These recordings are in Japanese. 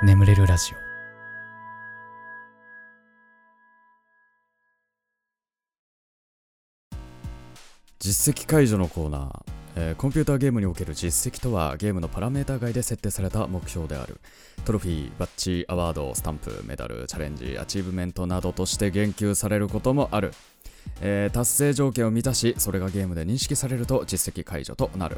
眠れるラジオ。実績解除のコーナー、えーコンピューターゲームにおける実績とはゲームのパラメータ外で設定された目標である。トロフィー、バッジ、アワード、スタンプ、メダル、チャレンジ、アチーブメントなどとして言及されることもある、えー達成条件を満たしそれがゲームで認識されると実績解除となる。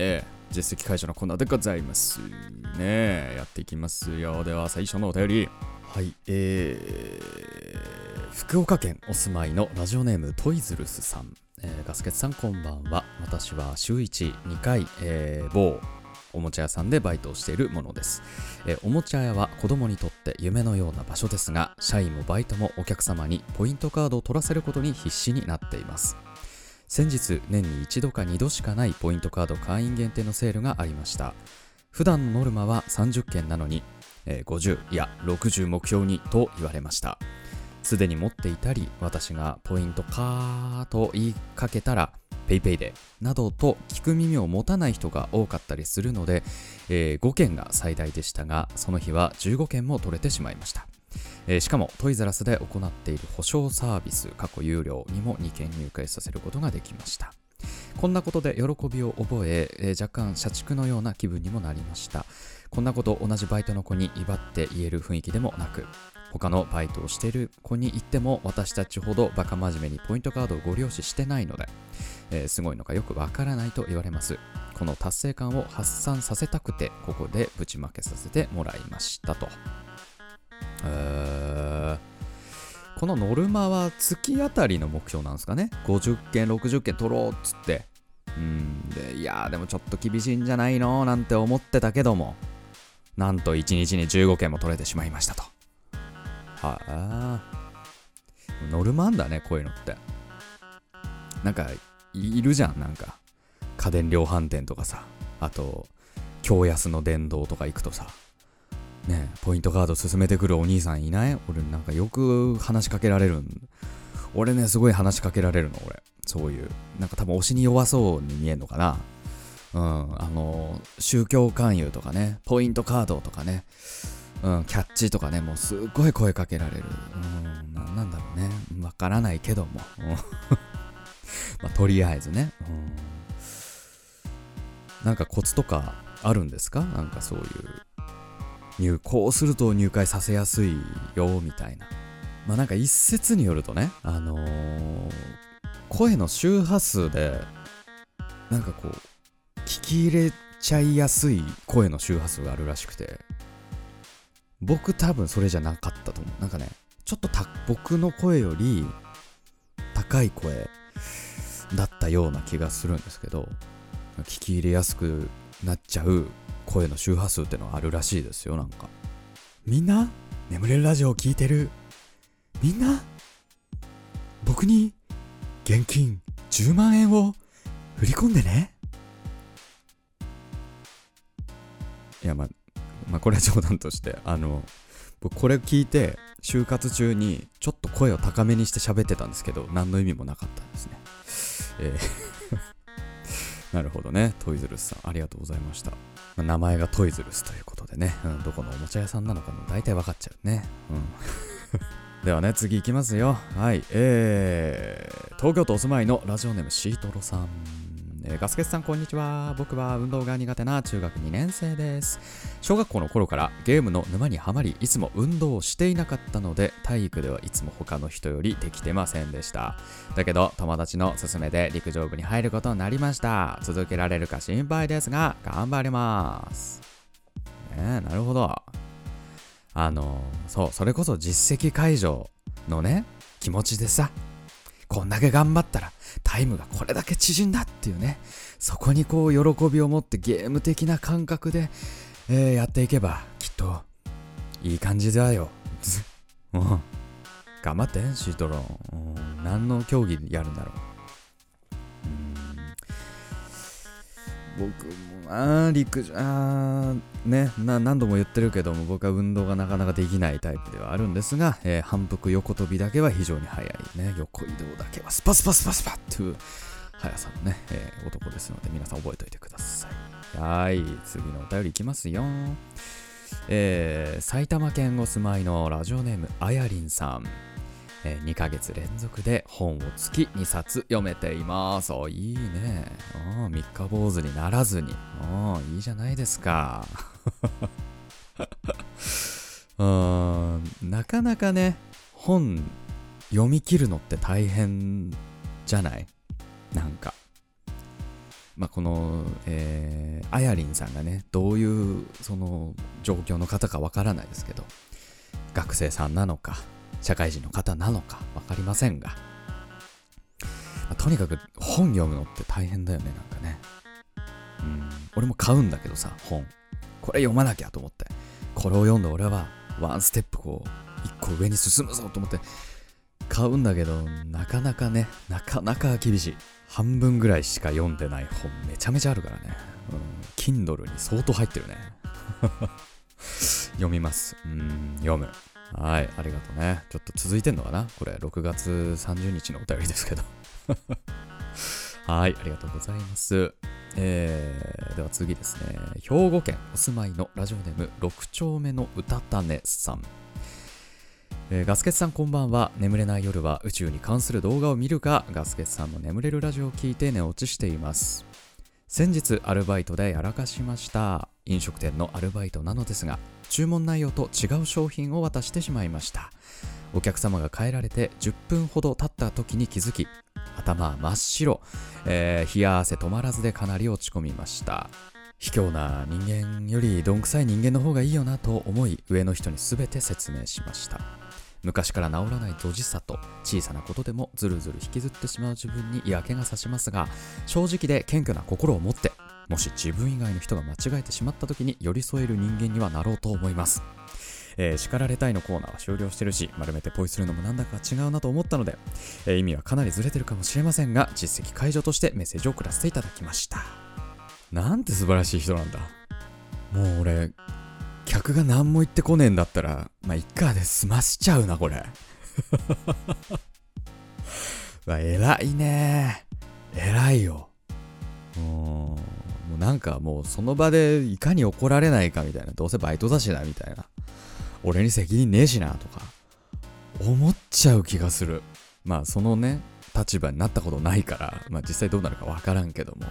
えー実績解除のコーナーでございます。ねえやっていきますよ。では最初のお便り。はいえー、福岡県お住まいのラジオネームトイズルスさん、えーガスケツさんこんばんは。私は週12回、えー某おもちゃ屋さんでバイトをしているものです、えーおもちゃ屋は子供にとって夢のような場所ですが社員もバイトもお客様にポイントカードを取らせることに必死になっています。先日年に一度か二度しかないポイントカード会員限定のセールがありました。普段のノルマは30件なのに、えー50いや60目標にと言われました。すでに持っていたり私がポイントかーと言いかけたら PayPay でなどと聞く耳を持たない人が多かったりするので、えー5件が最大でしたがその日は15件も取れてしまいました。えーしかもトイザラスで行っている保証サービス過去有料にも2件入会させることができました。こんなことで喜びを覚ええー若干社畜のような気分にもなりました。こんなこと同じバイトの子に威張って言える雰囲気でもなく他のバイトをしている子に言っても私たちほどバカ真面目にポイントカードをご了承してないので、えーすごいのかよくわからないと言われます。この達成感を発散させたくてここでぶちまけさせてもらいましたと。えこのノルマは月あたりの目標なんですかね？50件60件取ろうっつって。うん。でいやでもちょっと厳しいんじゃないの？なんて思ってたけども。なんと1日に15件も取れてしまいましたと。はあノルマあんだねこういうのって。なんかいいるじゃんなんか。家電量販店とかさ。あと京安の電動とか行くとさ。ねポイントカード進めてくるお兄さんいない？俺なんかよく話しかけられるん俺ねすごい話しかけられるの俺そういうなんか多分推しに弱そうに見えんのかなうんあの宗教勧誘とかねポイントカードとかねうん、キャッチとかね、もうすっごい声かけられる。うん、ななんだろうね。わからないけども。まあ、とりあえずね。うん、なんかコツとかあるんですか？なんかそういう。入こうすると入会させやすいよ、みたいな。まあなんか一説によるとね、あのー声の周波数で、なんかこう、聞き入れちゃいやすい声の周波数があるらしくて、僕多分それじゃなかったと思う。なんかね、ちょっとた僕の声より高い声だったような気がするんですけど、聞き入れやすくなっちゃう声の周波数ってのはあるらしいですよ、なんか。みんな？眠れるラジオを聞いてる？みんな？僕に現金10万円を振り込んでね？いや、まあ、まあ、これは冗談として、あの、僕これ聞いて、就活中にちょっと声を高めにして喋ってたんですけど、何の意味もなかったですね。えー なるほどね。トイズルスさん、ありがとうございました。名前がトイズルスということでね、うん、どこのおもちゃ屋さんなのかも大体分かっちゃうね。うん。ではね、次いきますよ。はい。えー、東京都お住まいのラジオネームシートロさん。えーガスケツさんこんにちは。僕は運動が苦手な中学2年生です。小学校の頃からゲームの沼にはまりいつも運動をしていなかったので体育ではいつも他の人よりできてませんでした。だけど友達の勧めで陸上部に入ることになりました。続けられるか心配ですが頑張ります。ねえなるほど。あのそうそれこそ実績解除のね気持ちでさこんだけ頑張ったらタイムがこれだけ縮んだっていうね。そこにこう喜びを持ってゲーム的な感覚で、えーやっていけばきっといい感じだよ。うん。頑張ってシートロン、うん、何の競技やるんだろう。うん。僕もあー陸上あね何度も言ってるけども僕は運動がなかなかできないタイプではあるんですが、えー反復横跳びだけは非常に速いね横移動だけはスパスパスパスパっていう速さのね、えー男ですので皆さん覚えておいてください。はい次のお便りいきますよ。えー埼玉県お住まいのラジオネームあやりんさん、えー2ヶ月連続で本を月2冊読めています。おいいね。三日坊主にならずに。いいじゃないですか。なかなかね本読み切るのって大変じゃない？なんか。まあ、この、えー、あやりんさんがね、どういうその状況の方かわからないですけど、学生さんなのか、社会人の方なのかわかりませんが、まあとにかく本読むのって大変だよね、なんかね。うん、俺も買うんだけどさ、本。これ読まなきゃと思って。これを読んで俺はワンステップこう、一個上に進むぞと思って買うんだけど、なかなかね、なかなか厳しい。半分ぐらいしか読んでない本めちゃめちゃあるからね。うん。Kindle に相当入ってるね。読みます。うん、読む。はい、ありがとうね。ちょっと続いてんのかな？これ、6月30日のお便りですけど。はい、ありがとうございます。えー、では次ですね。兵庫県お住まいのラジオネーム6丁目の歌種さん。えーガスケツさんこんばんは眠れない夜は宇宙に関する動画を見るかガスケツさんの眠れるラジオを聞いて寝落ちしています先日アルバイトでやらかしました飲食店のアルバイトなのですが注文内容と違う商品を渡してしまいました。お客様が帰られて10分ほど経った時に気づき頭は真っ白、えー冷や汗止まらずでかなり落ち込みました。卑怯な人間よりどんくさい人間の方がいいよなと思い上の人に全て説明しました。昔から治らないドジさと小さなことでもずるずる引きずってしまう自分に嫌気がさしますが正直で謙虚な心を持ってもし自分以外の人が間違えてしまった時に寄り添える人間にはなろうと思います。えー叱られたいのコーナーは終了してるし丸めてポイするのもなんだか違うなと思ったので、えー意味はかなりずれてるかもしれませんが実績解除としてメッセージを送らせていただきました。なんて素晴らしい人なんだ。もう俺客が何も言ってこねえんだったらまあいっかで済ましちゃうなこれ。うわ偉いね。偉いよ。うんもうなんかもうその場でいかに怒られないかみたいな。どうせバイトだしなみたいな。俺に責任ねえしなとか。思っちゃう気がする。まあそのね立場になったことないから。まあ実際どうなるかわからんけども。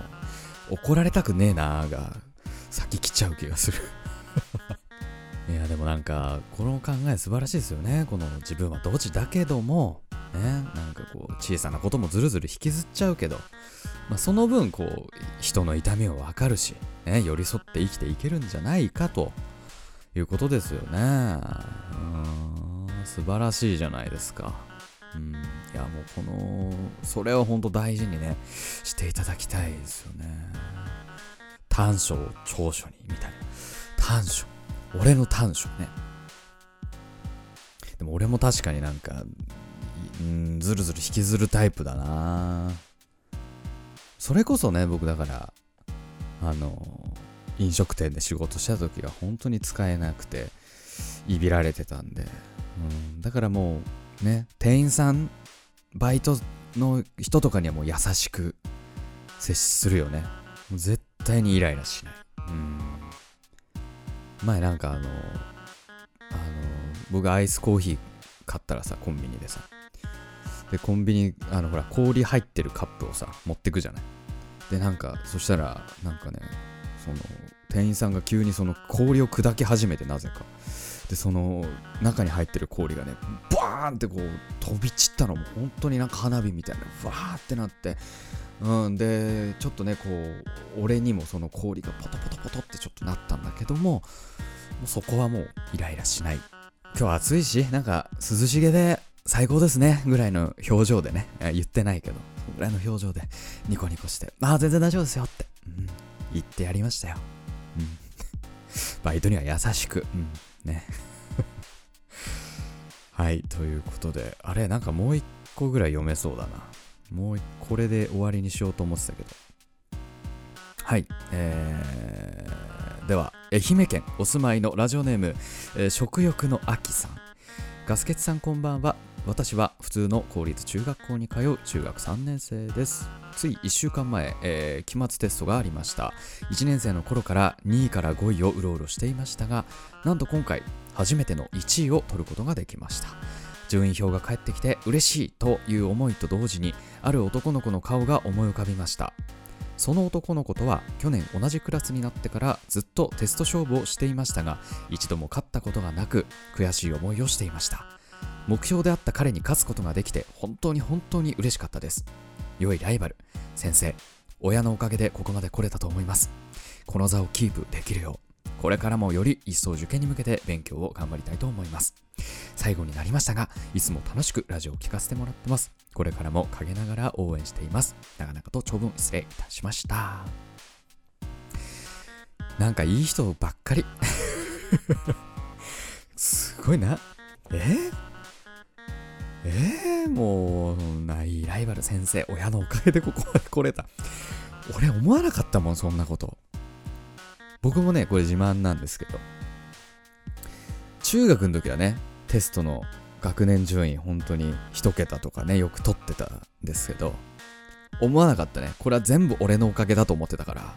怒られたくねえなーが先来ちゃう気がする。いやでもなんかこの考え素晴らしいですよね。この自分はドジだけども。ね。なんかこう小さなこともずるずる引きずっちゃうけど、まあ、その分こう人の痛みを分かるし、ね、寄り添って生きていけるんじゃないかということですよね。うん素晴らしいじゃないですか。うんいやもうこのそれを本当大事にねしていただきたいですよね。短所を長所にみたいな。短所。俺の短所ね。でも俺も確かになんかうんずるずる引きずるタイプだな。それこそね僕だからあの飲食店で仕事した時は本当に使えなくていびられてたんで、うん、だからもうね店員さんバイトの人とかにはもう優しく接するよね。もう絶対にイライラしない。うん。前なんかあのあの僕アイスコーヒー買ったらさコンビニでさでコンビニあのほら氷入ってるカップをさ持ってくじゃない？でなんかそしたらなんかねその店員さんが急にその氷を砕き始めてなぜか。でその中に入ってる氷がねバーンってこう飛び散ったの。も本当になんか花火みたいなわーってなって。うんでちょっとねこう俺にもその氷がポトポトポトってちょっとなったんだけどももうそこはもうイライラしない。今日暑いしなんか涼しげで最高ですねぐらいの表情でね。言ってないけど。ぐらいの表情でニコニコして。ああ全然大丈夫ですよって、うん、言ってやりましたよ、うん、バイトには優しく、うん、ね。はいということで。あれなんかもう一個ぐらい読めそうだな。もうこれで終わりにしようと思ってたけど。はいえー、では愛媛県お住まいのラジオネーム、えー食欲の秋さん。ガスケツさんこんばんは。私は普通の公立中学校に通う中学3年生です。つい1週間前、えー期末テストがありました。1年生の頃から2位から5位をうろうろしていましたがなんと今回初めての1位を取ることができました。順位表が返ってきて嬉しいという思いと同時にある男の子の顔が思い浮かびました。その男の子とは去年同じクラスになってからずっとテスト勝負をしていましたが一度も勝ったことがなく悔しい思いをしていました。目標であった彼に勝つことができて本当に本当に嬉しかったです。良いライバル。先生親のおかげでここまで来れたと思います。この座をキープできるようこれからもより一層受験に向けて勉強を頑張りたいと思います。最後になりましたがいつも楽しくラジオを聞かせてもらってます。これからも陰ながら応援しています。長々と長文失礼いたしました。なんかいい人ばっかり。すごいな。え？えー、もうないライバル先生親のおかげでここまで来れた。俺思わなかったもんそんなこと。僕もねこれ自慢なんですけど。中学の時はねテストの学年順位本当に一桁とかねよく取ってたんですけど思わなかったね。これは全部俺のおかげだと思ってたから。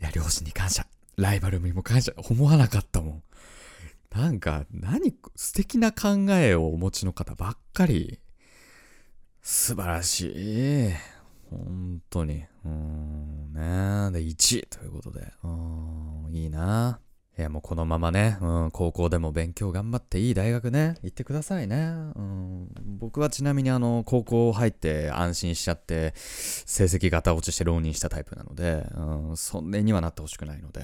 いや両親に感謝。ライバルにも感謝。思わなかったもん。なんか何素敵な考えをお持ちの方ばっかり。素晴らしい。本当に。うーんね。で1位ということで。うんいいな。いやもうこのままね、うん、高校でも勉強頑張っていい大学ね、行ってくださいね。うん、僕はちなみにあの、高校入って安心しちゃって、成績ガタ落ちして浪人したタイプなので、うん、そんなにはなってほしくないので。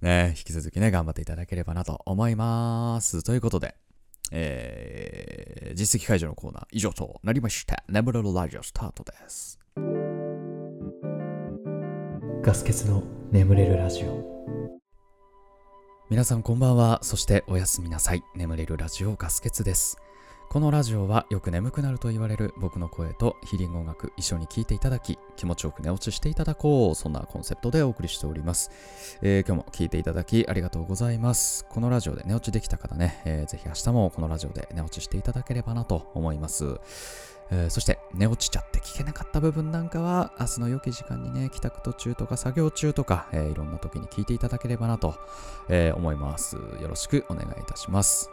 ね、引き続きね、頑張っていただければなと思います。ということで、えー、実績解除のコーナー以上となりました。眠れるラジオスタートです。ガス欠の眠れるラジオ皆さんこんばんは。そしておやすみなさい。眠れるラジオガス欠です。このラジオはよく眠くなると言われる僕の声とヒーリング音楽一緒に聴いていただき気持ちよく寝落ちしていただこうそんなコンセプトでお送りしております、えー今日も聴いていただきありがとうございます。このラジオで寝落ちできた方ね、えーぜひ明日もこのラジオで寝落ちしていただければなと思います。えーそして寝落ちちゃって聞けなかった部分なんかは明日の良き時間にね帰宅途中とか作業中とか、えーいろんな時に聞いていただければなと、えー思います。よろしくお願いいたします。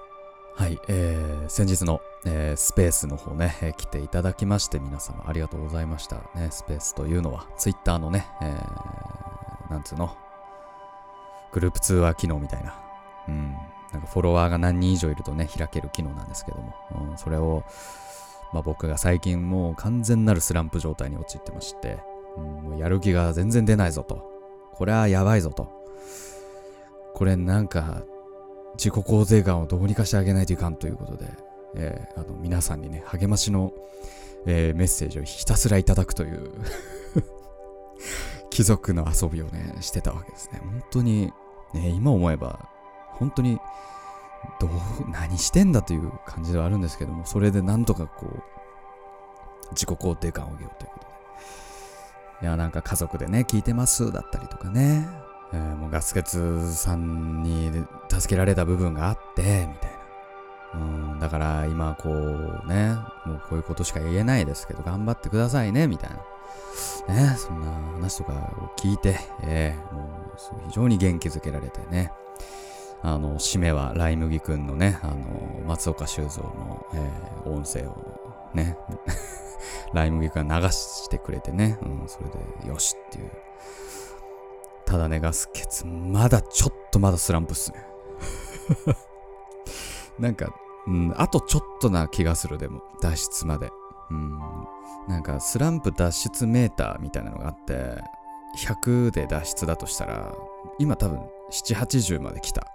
はい、えー先日の、えースペースの方ね、えー来ていただきまして皆様ありがとうございましたねスペースというのはツイッターのね、えーなんつうの？グループ通話機能みたいなうんなんかフォロワーが何人以上いるとね開ける機能なんですけども、うん、それをまあ、僕が最近もう完全なるスランプ状態に陥ってまして、うん、もうやる気が全然出ないぞと。これはやばいぞと。これなんか自己肯定感をどうにかしてあげないといかんということで、えーあの皆さんにね、励ましの、えーメッセージをひたすらいただくという 貴族の遊びをね、してたわけですね。本当に、ね、今思えば、本当にどう、何してんだという感じではあるんですけども、それでなんとかこう、自己肯定感を上げようということで。いや、なんか家族でね、聞いてますだったりとかね、えーもうガスケツさんに助けられた部分があって、みたいな。うん、だから今こうね、もうこういうことしか言えないですけど、頑張ってくださいね、みたいな。ね、そんな話とかを聞いて、えーもう非常に元気づけられてね、あの、締めはライ麦くんのね、あの、松岡修造の、えー音声をね、ライ麦くんが流してくれてね、うん、それでよしっていう。ただね、ガスケツ、まだちょっとまだスランプっすね。なんか、うん、あとちょっとな気がする、でも、脱出まで。うん、なんか、スランプ脱出メーターみたいなのがあって、100で脱出だとしたら、今多分、7、80まで来た。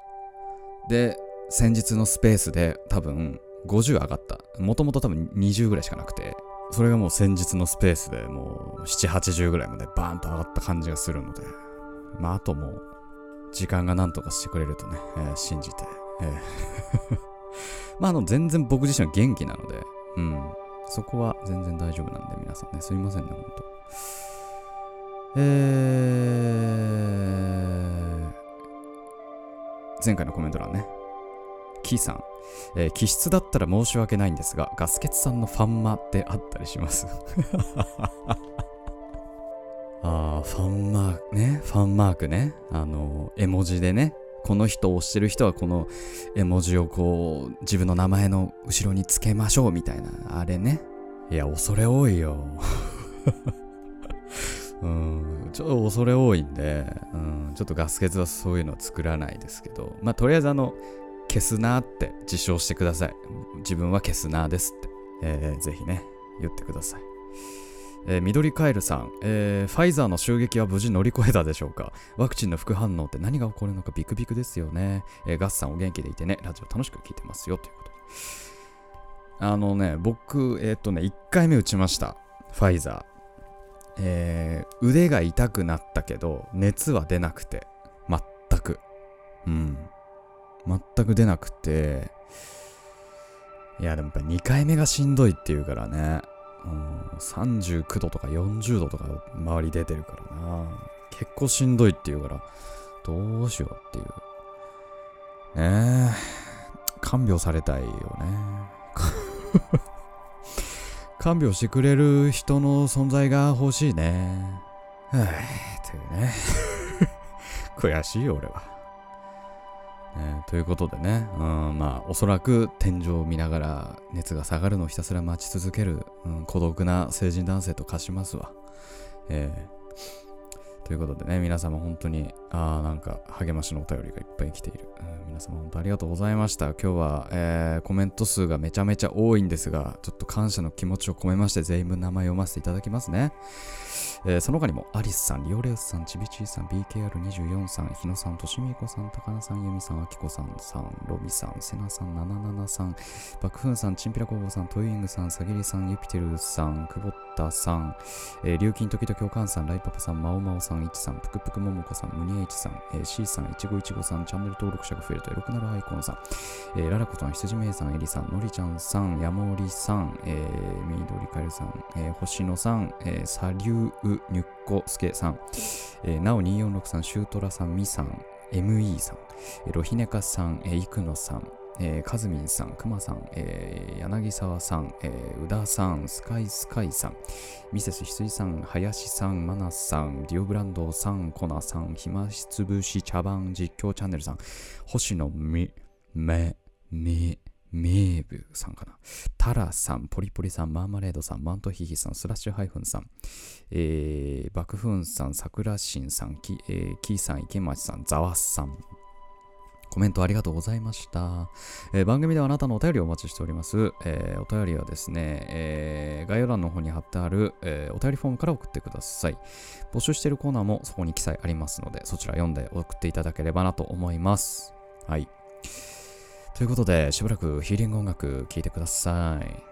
で、先日のスペースで多分50上がった。もともと多分20ぐらいしかなくて、それがもう先日のスペースでもう7、80ぐらいまでバーンと上がった感じがするので、まああともう時間が何とかしてくれるとね、えー信じて、えー。まああの全然僕自身は元気なので、うん、そこは全然大丈夫なんで皆さんね、すいませんね、ほんと。えー、前回のコメント欄ね、キーさん、えー気質だったら申し訳ないんですが、ガスケツさんのファンマってあったりします。あファンマークね、ファンマークね？あの、絵文字でね、この人を推してる人はこの絵文字をこう、自分の名前の後ろにつけましょうみたいな、あれね。いや、恐れ多いよ。うん、ちょっと恐れ多いんで、うん、ちょっとガス欠はそういうのは作らないですけど、まあ、とりあえずあの、消すなって自称してください。自分は消すなーですって。えーぜひね、言ってください。えー緑カエルさん、えーファイザーの襲撃は無事乗り越えたでしょうか？ワクチンの副反応って何が起こるのかビクビクですよね。えーガスさんお元気でいてね、ラジオ楽しく聞いてますよということで。あのね、僕、えっとね、1回目打ちました。ファイザー。えー腕が痛くなったけど、熱は出なくて、全く。うん。全く出なくて、いや、でもやっぱ2回目がしんどいっていうからね。39度とか40度とか周り出てるからな。結構しんどいっていうから、どうしようっていう。ねえ。看病されたいよね。看病してくれる人の存在が欲しいね。はい、というね。悔しいよ、俺は。ねということでね、うん、まあ、おそらく天井を見ながら熱が下がるのをひたすら待ち続ける、うん、孤独な成人男性と化しますわ。えーということでね、皆様本当に、あーなんか励ましのお便りがいっぱい来ている。うん皆様本当ありがとうございました。今日は、えーコメント数がめちゃめちゃ多いんですが、ちょっと感謝の気持ちを込めまして、全員名前読ませていただきますね。えーその他にも、アリスさん、リオレウスさん、ちびちいさん、BKR24 さん、日野さん、としみこさん、高菜さん、ゆみさん、あきこさんさん、ロビさん、セナさん、77さん、バクフンさん、チンピラ工房さん、トイイングさん、さぎりさん、ユピテルさん、久保田さん、えー、琉金時々おかんさん、ライパパさん、まおまおさん、いちさん、ぷくぷくももこさん、むにえいちさん、えー、C さん、いちごいちごさん、チャンネル登録者が増えると、よくなるアイコンさん、えーララコさん、羊めいさん、えりさん、のりちゃんさん、やもりさん、えー、みどりかえるさん、えー、星野さん、えー、さりゅうにゅっこすけさん、えー、なお246さん、シュートラさん、みさん、ME さん、えーロヒネカさん、えー、いくのさん、えー、カズミンさん、クマさん、えー、柳沢さん、えー、宇田さん、スカイスカイさん、ミセス羊さん、林さん、マナスさん、ディオブランドさん、コナさん、暇しつぶし茶番実況チャンネルさん、星野み、め、め、メーブさんかな。タラさん、ポリポリさん、マーマレードさん、マントヒヒさん、スラッシュハイフンさん、えー、バクフンさん、サクラシンさん、キ,、えー、キーさん、池町さん、ザワさん、コメントありがとうございました。えー番組ではあなたのお便りをお待ちしております。えーお便りはですね、えー概要欄の方に貼ってある、えお便りフォームから送ってください。募集しているコーナーもそこに記載ありますので、そちら読んで送っていただければなと思います。はい。ということで、しばらくヒーリング音楽聴いてください。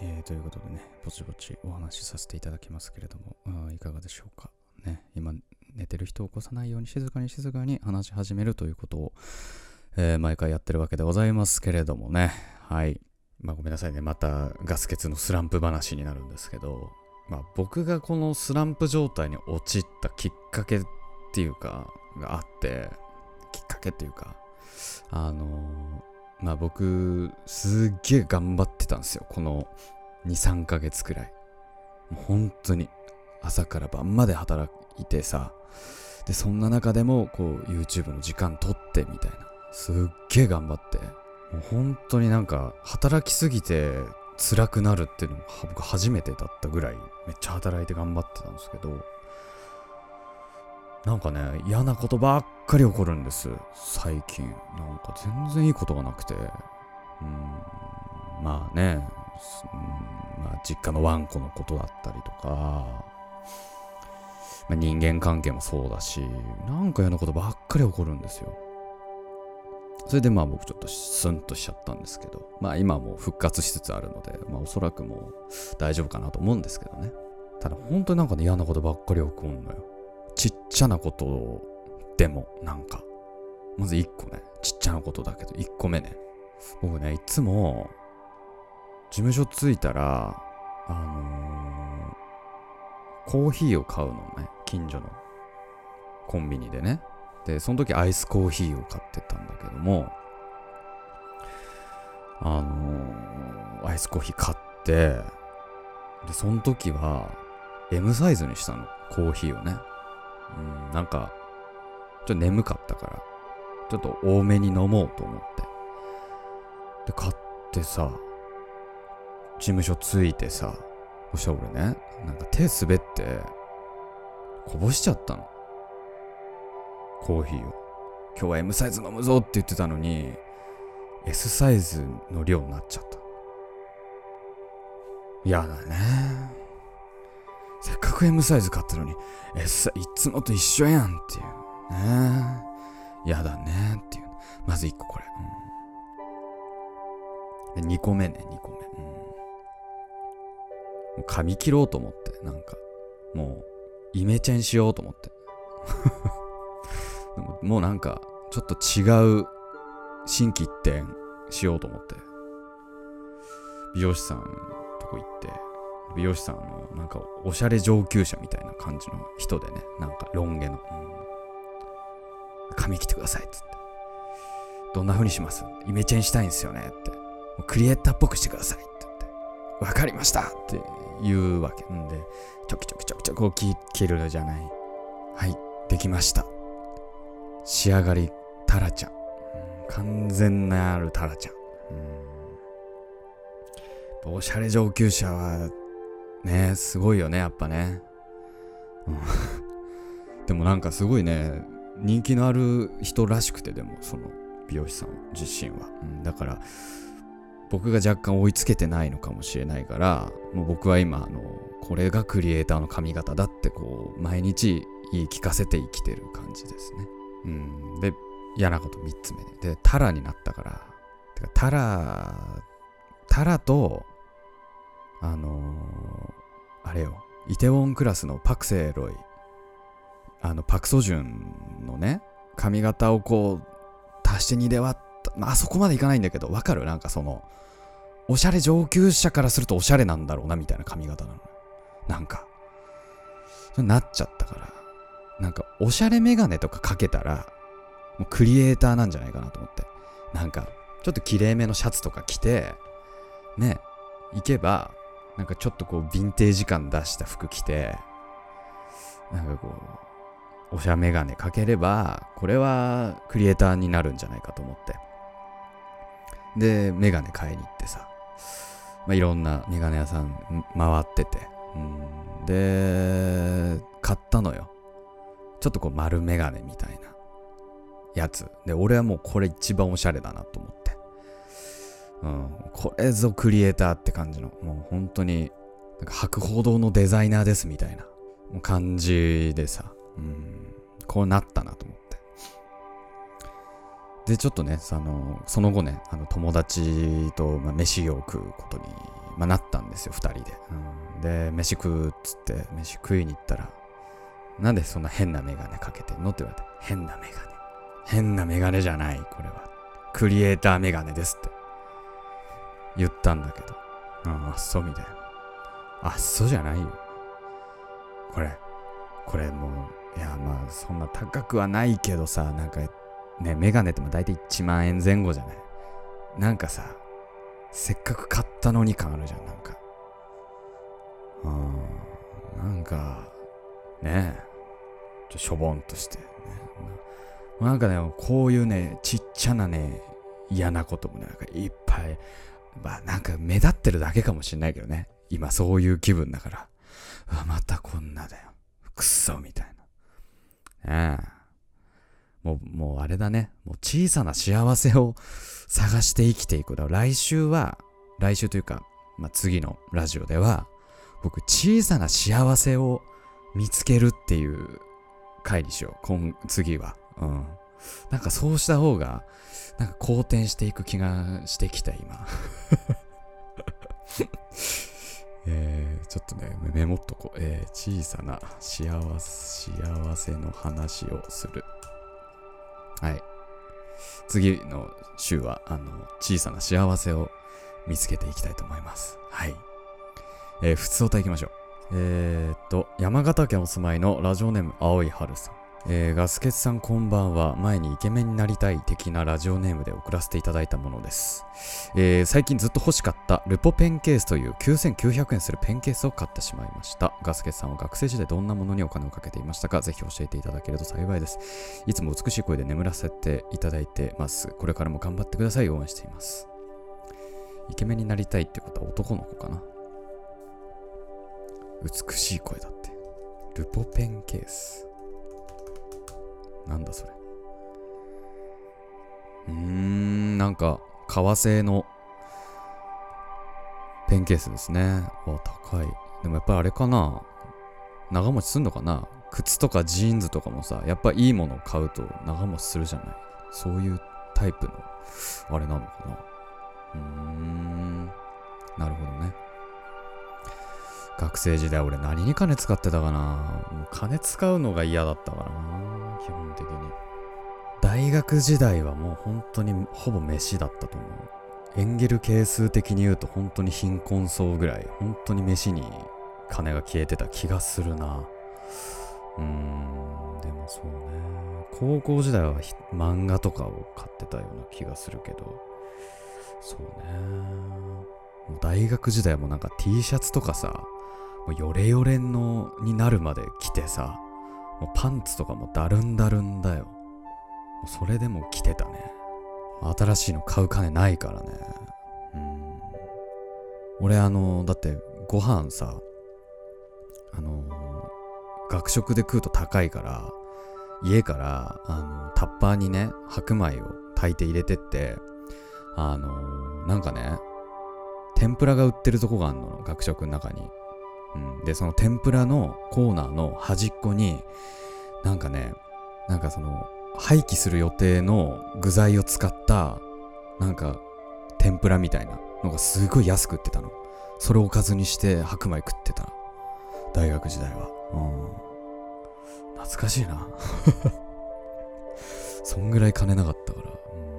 えー、ということでね、ぼちぼちお話しさせていただきますけれども、あいかがでしょうか？ね、今、寝てる人を起こさないように静かに静かに話し始めるということを、えー、毎回やってるわけでございますけれどもね、はい。まあごめんなさいね、またガス欠のスランプ話になるんですけど、まあ僕がこのスランプ状態に陥ったきっかけっていうか、があって、きっかけっていうか、あのーまあ僕、すっげえ頑張ってたんですよ。この2、3ヶ月くらい。もう本当に朝から晩まで働いてさ、で、そんな中でもこう YouTube の時間取ってみたいな。すっげえ頑張って。もう本当になんか働きすぎて辛くなるっていうのも僕初めてだったぐらいめっちゃ働いて頑張ってたんですけど、なんかね、嫌なことばっかり起こるんです、最近。なんか全然いいことがなくて。うん、まあね、うんまあ、実家のワンコのことだったりとか、まあ、人間関係もそうだし、なんか嫌なことばっかり起こるんですよ。それでまあ僕ちょっとスンとしちゃったんですけど、まあ今もう復活しつつあるので、まあおそらくもう大丈夫かなと思うんですけどね。ただ本当になんかね嫌なことばっかり起こるのよ。ちっちゃなことでもなんか。まず1個ね。ちっちゃなことだけど1個目ね。僕ねいつも事務所着いたらあのー、コーヒーを買うのね。近所の。コンビニでね。でその時アイスコーヒーを買ってたんだけどもあのー、アイスコーヒー買ってでその時は M サイズにしたの。コーヒーをね。うん、なんか、ちょっと眠かったから、ちょっと多めに飲もうと思って。で、買ってさ、事務所着いてさ、そしたら俺ね、なんか手滑って、こぼしちゃったの。コーヒーを。今日は M サイズ飲むぞって言ってたのに、S サイズの量になっちゃった。嫌だね。せっかく M サイズ買ったのに S いつもと一緒やんっていう。ねやだねっていう。まず1個これ。うん、2個目ね、2個目。うん、もう髪切ろうと思って、なんか、もう、イメチェンしようと思って。もうなんか、ちょっと違う心機一転しようと思って。美容師さんとこ行って、美容師さんのなんかおしゃれ上級者みたいな感じの人でねなんかロン毛の、うん、髪切ってくださいっつって。どんな風にします？イメチェンしたいんですよねって。クリエイターっぽくしてくださいって言って。わかりましたって言うわけ。んでちょきちょきちょきちょきこう切るじゃない。はいできました。仕上がりタラちゃん、完全なるタラちゃん、うん、おしゃれ上級者はねすごいよね、やっぱね。でもなんかすごいね、人気のある人らしくて、でも、その美容師さん自身は。うん、だから、僕が若干追いつけてないのかもしれないから、もう僕は今、あの、これがクリエイターの髪型だってこう、毎日言い聞かせて生きてる感じですね。うん。で、嫌なこと3つ目で。で、タラになったから、てかタラ、タラと、あのー、あれよ、イテウォンクラスのパクセロイ、あの、パクソジュンのね、髪型をこう、足して2で割った、まあそこまでいかないんだけど、わかる？なんかその、おしゃれ上級者からするとおしゃれなんだろうな、みたいな髪型なの。なんか、そなっちゃったから、なんか、おしゃれメガネとかかけたら、もうクリエイターなんじゃないかなと思って。なんか、ちょっと綺麗めのシャツとか着て、ね、行けば、なんかちょっとこう、ヴィンテージ感出した服着て、なんかこう、おしゃメガネかければ、これはクリエイターになるんじゃないかと思って。で、メガネ買いに行ってさ、まあ、いろんなメガネ屋さん回ってて、うん、で、買ったのよ。ちょっとこう丸メガネみたいなやつ。で、俺はもうこれ一番おしゃれだなと思って。うん、これぞクリエイターって感じの、もう本当に、なんか博報堂のデザイナーですみたいな感じでさ、うん、こうなったなと思って。で、ちょっとね、そのその後ね、あの友達と、まあ、飯を食うことにまあ、なったんですよ、2人で。うん、で、飯食うっつって、飯食いに行ったら、なんでそんな変なメガネかけてんの？って言われて、変なメガネ。変なメガネじゃない、これは。クリエイターメガネですって言ったんだけど。うん、あっそみたいな。あっそじゃないよ。これ、これもう、いや、まあ、そんな高くはないけどさ、なんか、ね、メガネっても大体1万円前後じゃない？なんかさ、せっかく買ったのに感あるじゃん、なんか。うん、なんか、ねえ、ちょしょぼんとして、ね。なんかね、こういうね、ちっちゃなね、嫌なこともね、なんかいっぱい、まあなんか目立ってるだけかもしんないけどね。今そういう気分だから。うわ、またこんなだよ。くっそ、みたいな。ねえ。もう、もうあれだね。もう小さな幸せを探して生きていく。だから来週は、来週というか、まあ、次のラジオでは、僕、小さな幸せを見つけるっていう回にしよう。今、次は。うん。なんかそうした方が、なんか好転していく気がしてきた、今。えー、ちょっとね、メモっとこう。えー、小さな幸せ、幸せの話をする。はい。次の週は、あの、小さな幸せを見つけていきたいと思います。はい。えー、普通歌いきましょう。えー、っと、山形県お住まいのラジオネーム青い春さん。えー、ガスケツさんこんばんは。前にイケメンになりたい的なラジオネームで送らせていただいたものです。えー、最近ずっと欲しかったルポペンケースという9900円するペンケースを買ってしまいました。ガスケツさんは学生時代どんなものにお金をかけていましたか？ぜひ教えていただけると幸いです。いつも美しい声で眠らせていただいてます。これからも頑張ってください。応援しています。イケメンになりたいってことは男の子かな？美しい声だって。ルポペンケース。なんだそれ。うーん、なんか、革製のペンケースですね。わ、高い。でもやっぱりあれかな。長持ちすんのかな靴とかジーンズとかもさ、やっぱいいものを買うと長持ちするじゃない。そういうタイプの、あれなのかな。うーん、なるほどね。学生時代俺何に金使ってたかな。もう金使うのが嫌だったからな基本的に。大学時代はもう本当にほぼ飯だったと思う。エンゲル係数的に言うと本当に貧困層ぐらい。本当に飯に金が消えてた気がするな。うーんでもそうね。高校時代は漫画とかを買ってたような気がするけど。そうね。もう大学時代もなんか T シャツとかさもうヨレヨレのになるまで着てさ、もうパンツとかもだるんだるんだよ。もうそれでも着てたね。新しいの買う金ないからね。うん。俺あの、だってご飯さ、あの学食で食うと高いから、家から、あの、タッパーにね、白米を炊いて入れてって、あのなんかね、天ぷらが売ってるとこがあんの、学食の中に。うん、で、その天ぷらのコーナーの端っこに、なんかね、なんかその、廃棄する予定の具材を使った、なんか、天ぷらみたいなのがすごい安く売ってたの。それをおかずにして白米食ってた。大学時代は。うん。懐かしいな。そんぐらい金なかったから。うん、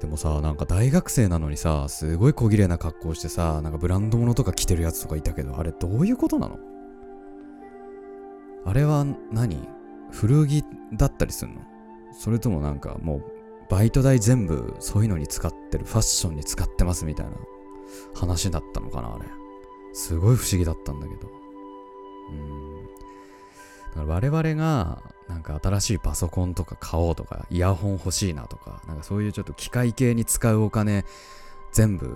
でもさ、なんか大学生なのにさ、すごい小綺麗な格好してさ、なんかブランド物とか着てるやつとかいたけど、あれどういうことなの？あれは何？古着だったりすんの？それともなんかもうバイト代全部そういうのに使ってる、ファッションに使ってますみたいな話だったのかなあれ。すごい不思議だったんだけど。うん。だから我々がなんか新しいパソコンとか買おうとか、イヤホン欲しいなとか、なんかそういうちょっと機械系に使うお金、全部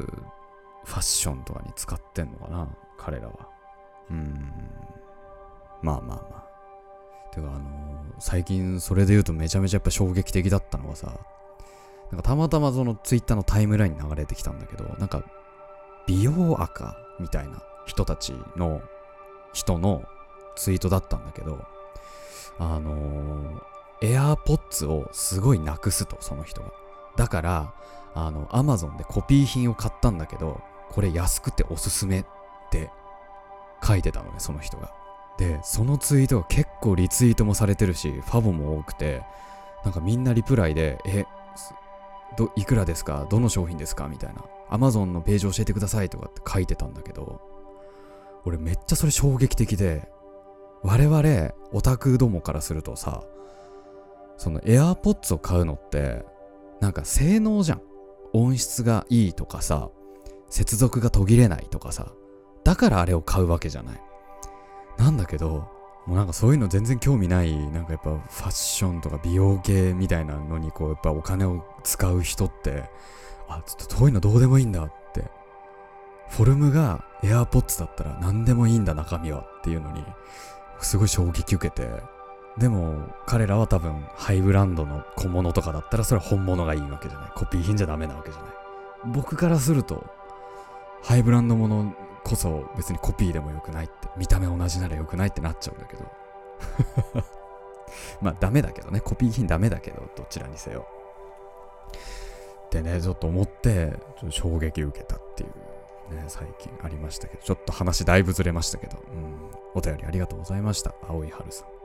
ファッションとかに使ってんのかな、彼らは。うーん。まあまあまあ。てかあのー、最近それで言うとめちゃめちゃやっぱ衝撃的だったのはさ、なんかたまたまそのツイッターのタイムラインに流れてきたんだけど、なんか美容赤みたいな人たちの人のツイートだったんだけど、あのー、AirPods をすごいなくすと、その人が。だから、あの、アマゾンでコピー品を買ったんだけど、これ安くておすすめって書いてたのね、その人が。で、そのツイートが結構リツイートもされてるし、ファボも多くて、なんかみんなリプライで、え、どいくらですか？どの商品ですか？みたいな。アマゾンのページ教えてくださいとかって書いてたんだけど、俺めっちゃそれ衝撃的で、我々オタクどもからするとさ、その AirPods を買うのって、なんか性能じゃん。音質がいいとかさ、接続が途切れないとかさ、だからあれを買うわけじゃない。なんだけど、もうなんかそういうの全然興味ない、なんかやっぱファッションとか美容系みたいなのにこうやっぱお金を使う人って、あ、ちょっとそういうのどうでもいいんだって。フォルムが AirPods だったら何でもいいんだ中身はっていうのに、すごい衝撃受けて、でも彼らは多分ハイブランドの小物とかだったらそれは本物がいいわけじゃない。コピー品じゃダメなわけじゃない。僕からすると、ハイブランドものこそ別にコピーでもよくないって、見た目同じならよくないってなっちゃうんだけど。まあダメだけどね、コピー品ダメだけど、どちらにせよ。ってね、ちょっと思って、ちょっと衝撃受けたっていうね、最近ありましたけど、ちょっと話だいぶずれましたけど、うん、お便りありがとうございました。青い春さん。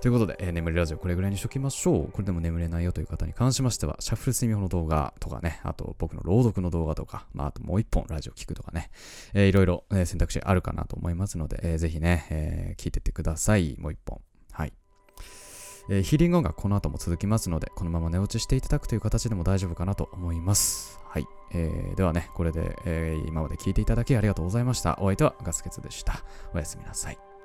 ということで、えー、眠りラジオこれぐらいにしときましょう。これでも眠れないよという方に関しましては、シャッフル睡眠法の動画とかね、あと僕の朗読の動画とか、まあ、あともう一本ラジオ聞くとかね、えー、いろいろ、えー、選択肢あるかなと思いますので、えー、ぜひね、えー、聞いてってください。もう一本。えー、ヒーリング音がこの後も続きますので、このまま寝落ちしていただくという形でも大丈夫かなと思います。はい。えー、ではね、これで、えー、今まで聞いていただきありがとうございました。お相手はガスケツでした。おやすみなさい。